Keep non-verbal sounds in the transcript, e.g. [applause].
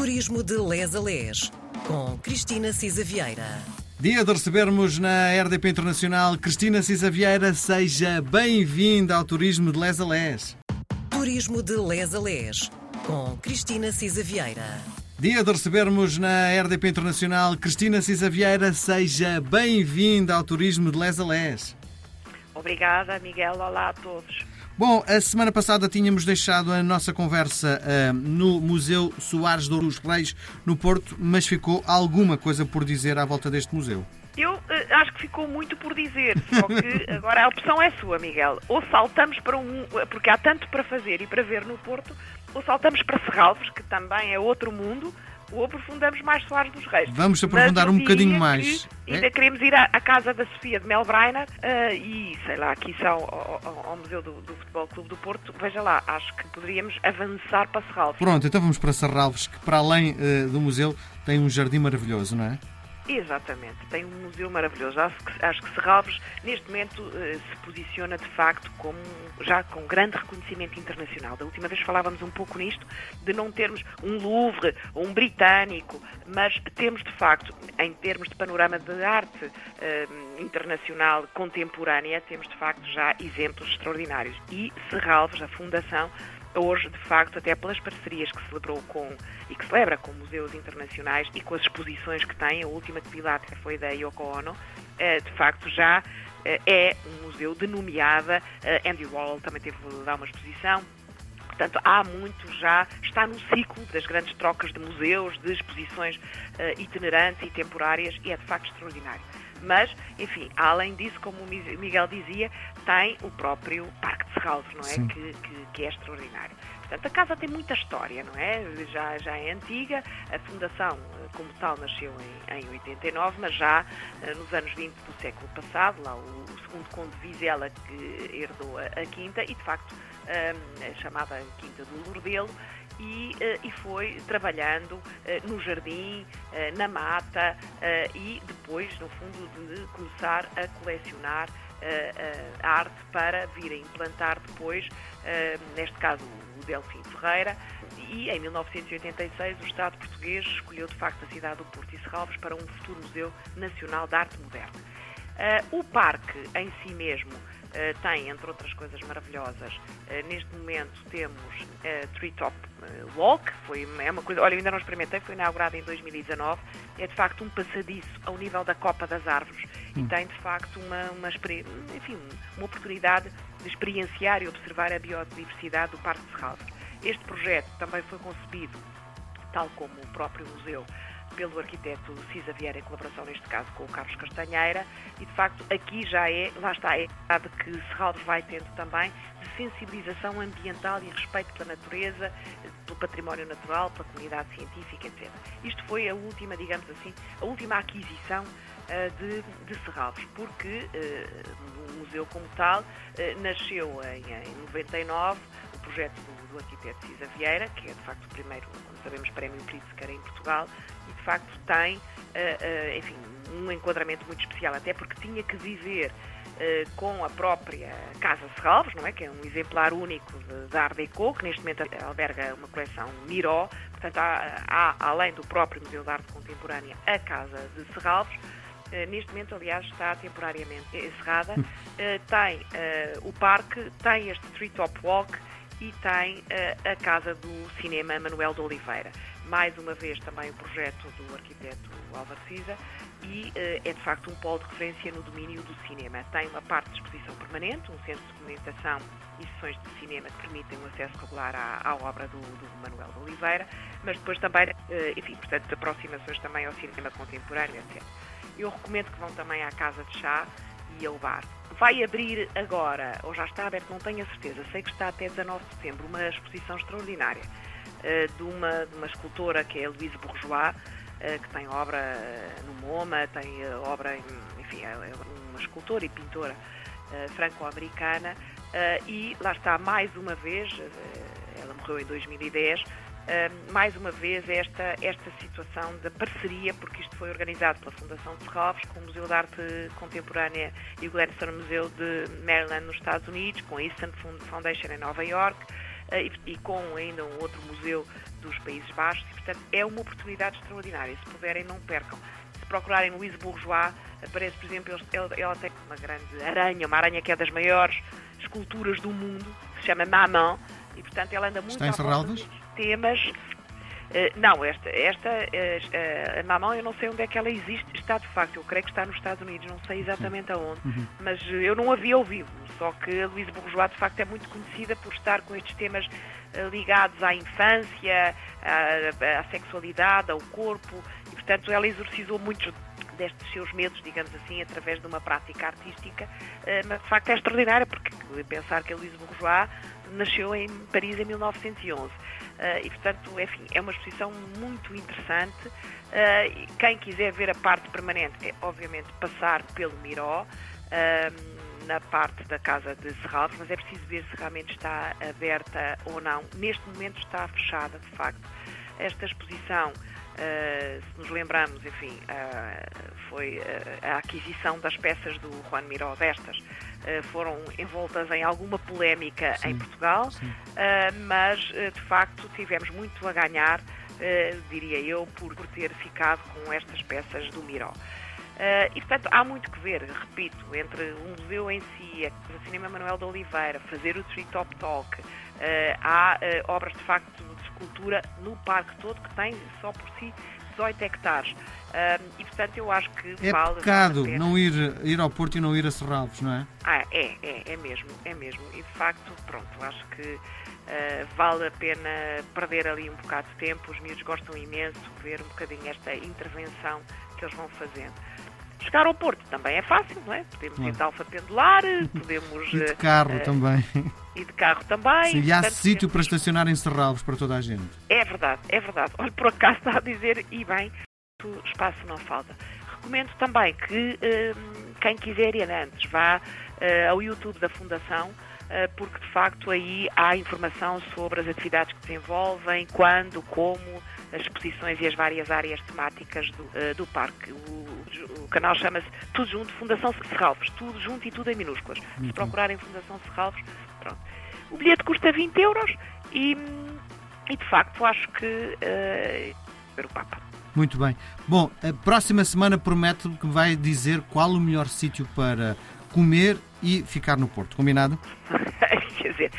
Turismo de Les a Les, com Cristina Cisa Vieira. Dia de recebermos na RDP Internacional Cristina Cisa Vieira. Seja bem-vinda ao Turismo de Les a Les. Turismo de Les a Les, com Cristina Cisa Vieira. Dia de recebermos na RDP Internacional Cristina Cisa Vieira. Seja bem-vinda ao Turismo de Les a Les. Obrigada, Miguel. Olá a todos. Bom, a semana passada tínhamos deixado a nossa conversa uh, no Museu Soares dos Reis, no Porto, mas ficou alguma coisa por dizer à volta deste museu. Eu uh, acho que ficou muito por dizer, só que agora a opção é sua, Miguel. Ou saltamos para um. porque há tanto para fazer e para ver no Porto, ou saltamos para Serralves, que também é outro mundo, ou aprofundamos mais Soares dos Reis. Vamos aprofundar um bocadinho mais. ainda é? queremos ir à, à, casa da Sofia de Melbreiner uh, e, sei lá, aqui são ao, ao, ao Museu do, do, Futebol Clube do Porto. Veja lá, acho que poderíamos avançar para Serralves. Pronto, então vamos para Serralves, que para além uh, do museu tem um jardim maravilhoso, não é? Exatamente, tem um museu maravilhoso. Acho que, acho que Serralves, neste momento, eh, se posiciona de facto como já com grande reconhecimento internacional. Da última vez falávamos um pouco nisto, de não termos um Louvre ou um britânico, mas temos de facto, em termos de panorama de arte eh, internacional contemporânea, temos de facto já exemplos extraordinários. E Serralves, a Fundação, hoje, de facto, até pelas parcerias que celebrou com e que celebra com museus internacionais e com as exposições que tem, a última que foi da Yoko Ono, eh, de facto já eh, é um museu denominada, eh, Andy Warhol também teve lá uma exposição, Portanto, há muito já, está no ciclo das grandes trocas de museus, de exposições itinerantes e temporárias, e é de facto extraordinário. Mas, enfim, além disso, como o Miguel dizia, tem o próprio Parque de Serralves, não é? Que, que, que, é extraordinário. Portanto, a casa tem muita história, não é? Já, já é antiga, a fundação, como tal, nasceu em, em 89, mas já eh, nos anos 20 do século passado, lá o, segundo conde Vizela que herdou a, a quinta, e de facto eh, a chamada Quinta do Lourdelo, e, uh, e foi trabalhando no jardim, na mata e depois, no fundo, de começar a colecionar a arte para vir a implantar depois, neste caso, o Delfim Ferreira. E em 1986 o Estado português escolheu de facto a cidade do Porto e Serralves para um futuro Museu Nacional de Arte Moderna. o parque em si mesmo tem, entre outras coisas maravilhosas, neste momento temos uh, Treetop Walk, foi, é uma coisa, olha, ainda não experimentei, foi inaugurado em 2019, é de facto um passadiço ao nível da Copa das Árvores. E tem de facto uma, uma, enfim, uma oportunidade de experienciar e observar a biodiversidade do Parque de Serralves. Este projeto também foi concebido, tal como o próprio museu, pelo arquiteto Cisa Vieira, em colaboração neste caso com o Carlos Castanheira, e de facto aqui já é, lá está, é verdade que Serralves vai tendo também de sensibilização ambiental e respeito pela natureza, pelo património natural, pela comunidade científica, etc. Isto foi a última, digamos assim, a última aquisição de, de Serralves, porque uh, o museu como tal uh, nasceu em, em 99, o projeto do, do arquiteto Cisa Vieira, que é de facto o primeiro, como sabemos, prémio Pritzker em Portugal, e de facto tem, enfim, um enquadramento muito especial, até porque tinha que viver com a própria Casa Serralves, não é? Que é um exemplar único de Art Deco, que neste momento alberga uma coleção Miró, portanto há, há, além do próprio Museu de Arte Contemporânea, a Casa de Serralves, neste momento, aliás, está temporariamente encerrada. Uh, tem uh, o parque, tem este Street Top Walk e tem a Casa do Cinema Manuel de Oliveira mais uma vez também o projeto do arquiteto Álvaro Cisa e é de facto um polo de referência no domínio do cinema. Tem uma parte de exposição permanente, um centro de comunicação e sessões de cinema que permitem um acesso regular à, à obra do, do, Manuel de Oliveira, mas depois também, enfim, portanto, aproximações também ao cinema contemporâneo, etc. Eu recomendo que vão também à Casa de Chá e ao bar. Vai abrir agora, ou já está aberto, não tenho a certeza, sei que está até 19 de setembro, uma exposição extraordinária eh, de uma, de uma escultora que é a Louise Bourgeois, eh, que tem obra eh, no MoMA, tem obra, em, enfim, é, é uma escultora e pintora franco-americana, e lá está mais uma vez, ela morreu em 2010, mais uma vez esta, esta situação da parceria, porque isto foi organizado pela Fundação de Serralves, com o Museu de Arte Contemporânea e o Gladstone Museu de Maryland nos Estados Unidos, com a Eastern Foundation em Nova York, eh, e, com ainda um outro museu dos Países Baixos e, portanto, é uma oportunidade extraordinária. Se puderem, não percam. Se procurarem Louise Bourgeois, aparece, por exemplo, ela, ela tem uma grande aranha, uma aranha que é das maiores esculturas do mundo, que se chama Maman, e, portanto, ela anda muito Está em Serralves? Temas Uh, não, esta, esta uh, a Mamão eu não sei onde é que ela existe, está de facto, eu creio que está nos Estados Unidos, não sei exatamente aonde, uhum. mas eu não a vi ao vivo, só que a Luísa Bourgeois de facto é muito conhecida por estar com estes temas ligados à infância, à, à, sexualidade, ao corpo, e portanto ela exorcizou muitos destes seus medos, digamos assim, através de uma prática artística, mas de facto é extraordinária, porque pensar que a Luísa Bourgeois nasceu em Paris em 1911. Uh, e, portanto, enfim, é uma exposição muito interessante. Uh, quem quiser ver a parte permanente é, obviamente, passar pelo Miró, uh, na parte da Casa de Serralves, mas é preciso ver se realmente está aberta ou não. Neste momento está fechada, de facto. Esta exposição Uh, se nos lembramos, enfim, foi a aquisição das peças do Juan Miró destas, foram envoltas em alguma polémica sim, em Portugal, mas de facto tivemos muito a ganhar, diria eu, por, por ter ficado com estas peças do Miró. Uh, e, portanto, há muito que ver, repito, entre o museu em si, o Cinema Manuel de Oliveira, fazer o Tree Top Talk, uh, há uh, obras de facto de escultura no parque todo que tem só por si 18 hectares. e, portanto, eu acho que é vale. pecado não ir, ir ao Porto e não ir a Serralves, não é? Ah, é, é, é mesmo, é mesmo. E, de facto, pronto, acho que vale a pena perder ali um bocado de tempo. Os miúdos gostam imenso de ver um bocadinho esta intervenção que eles vão fazendo. Chegar ao Porto também é fácil, não é? Podemos ir de alfa pendular, [laughs] podemos. E de carro uh, também. E de carro também. Sim, e há sítio para estacionar em Serralvos para toda a gente. É verdade, é verdade. Olha, por acaso está a dizer, e bem, espaço não falta. Recomendo também que uh, quem quiser ir antes vá uh, ao YouTube da Fundação porque de facto aí há informação sobre as atividades que desenvolvem, quando, como, as exposições e as várias áreas temáticas do, do parque. O, o canal chama-se Tudo Junto Fundação Serralves, tudo junto e tudo em minúsculas. Muito Se procurarem Fundação Serralves, pronto. O bilhete custa 20 euros e, e de facto acho que uh, ver o Papa. Muito bem. Bom, a próxima semana promete que vai dizer qual o melhor sítio para comer e ficar no Porto. Combinado? [laughs] Quer dizer,